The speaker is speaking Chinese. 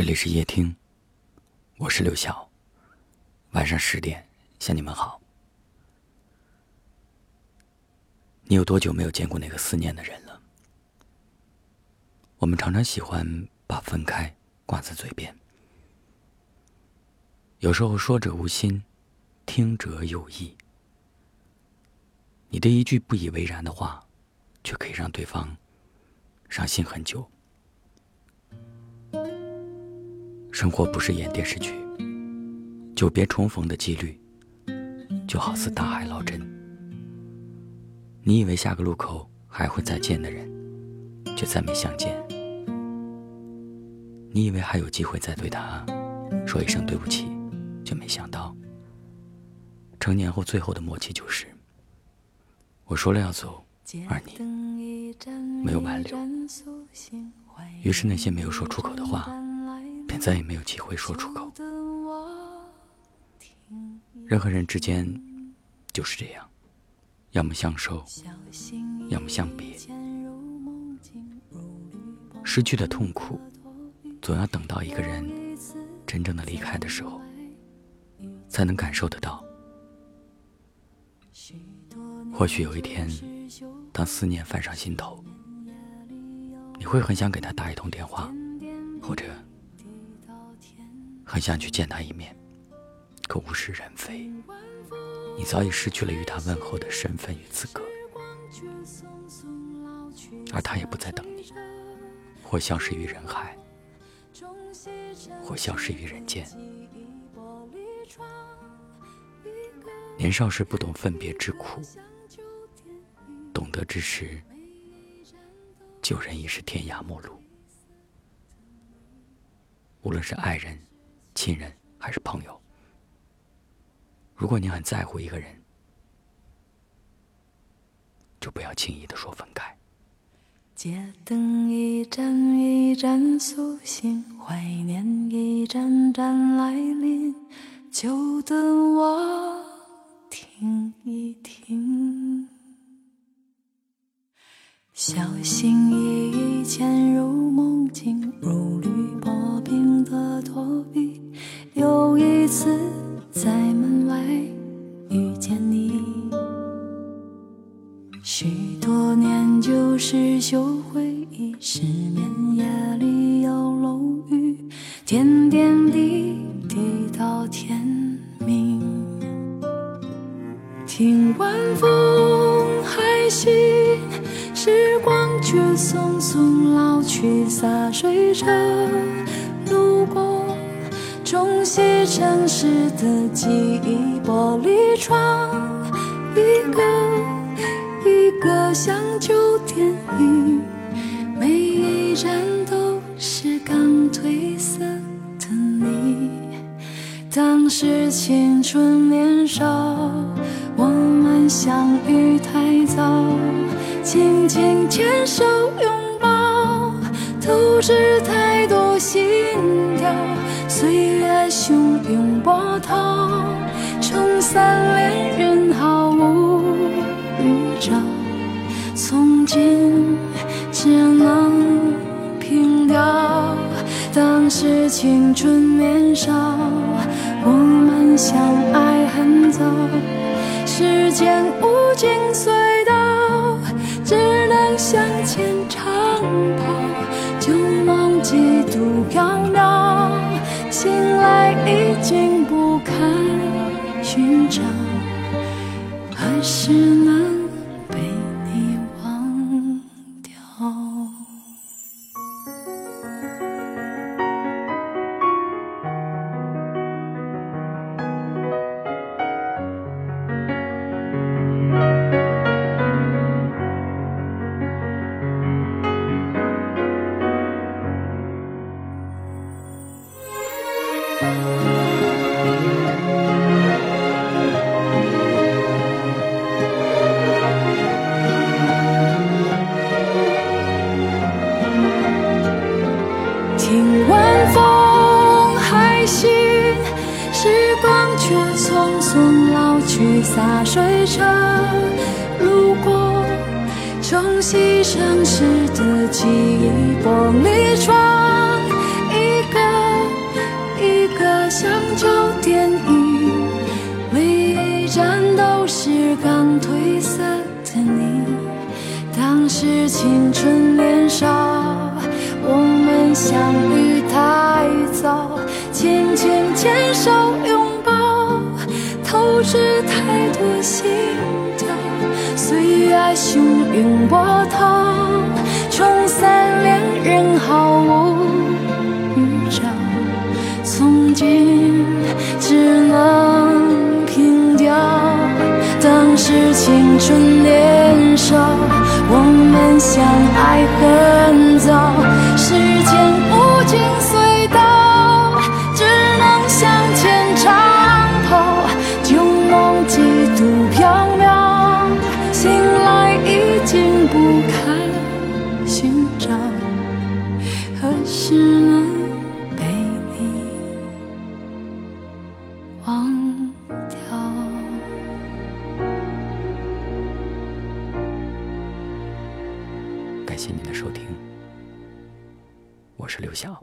这里是夜听，我是刘晓。晚上十点向你们好。你有多久没有见过那个思念的人了？我们常常喜欢把分开挂在嘴边，有时候说者无心，听者有意。你的一句不以为然的话，却可以让对方伤心很久。生活不是演电视剧，久别重逢的几率就好似大海捞针。你以为下个路口还会再见的人，却再没相见。你以为还有机会再对他说一声对不起，却没想到，成年后最后的默契就是。我说了要走，而你没有挽留，于是那些没有说出口的话，便再也没有机会说出口。人和人之间就是这样，要么相守，要么相别。失去的痛苦，总要等到一个人真正的离开的时候，才能感受得到。或许有一天，当思念泛上心头，你会很想给他打一通电话，或者很想去见他一面。可物是人非，你早已失去了与他问候的身份与资格，而他也不再等你，或消失于人海，或消失于人间。年少时不懂分别之苦。懂得之时，旧人已是天涯陌路。无论是爱人、亲人还是朋友，如果你很在乎一个人，就不要轻易的说分开。街灯一盏一盏苏醒，怀念一盏盏来临，就等我听一听。小心翼翼潜入梦旧事旧回忆，失眠夜里有楼雨，点点滴滴到天明。听晚风还细。时光却匆匆老去，洒水车路过，冲洗城市的记忆。玻璃窗，一个个像旧电影，每一站都是刚褪色的你。当时青春年少，我们相遇太早。紧紧牵手拥抱，透支太多心跳。岁月汹涌波涛，冲散心只能凭吊，当时青春年少，我们相爱很早。时间无尽隧道。只能向前长跑，旧梦几度飘渺，醒来已经不堪寻找，何时能？晚风还行，时光却匆匆老去。洒水车路过，冲洗城市的记忆玻璃窗，一个一个像旧电影，每一站都是刚褪色的你。当时青春年少。相遇太早，轻轻牵手拥抱，透支太多心跳。岁月汹涌波涛，冲散恋人毫无预兆。从今只能凭吊，当时青春年少，我们相爱很早，谢您的收听，我是刘晓。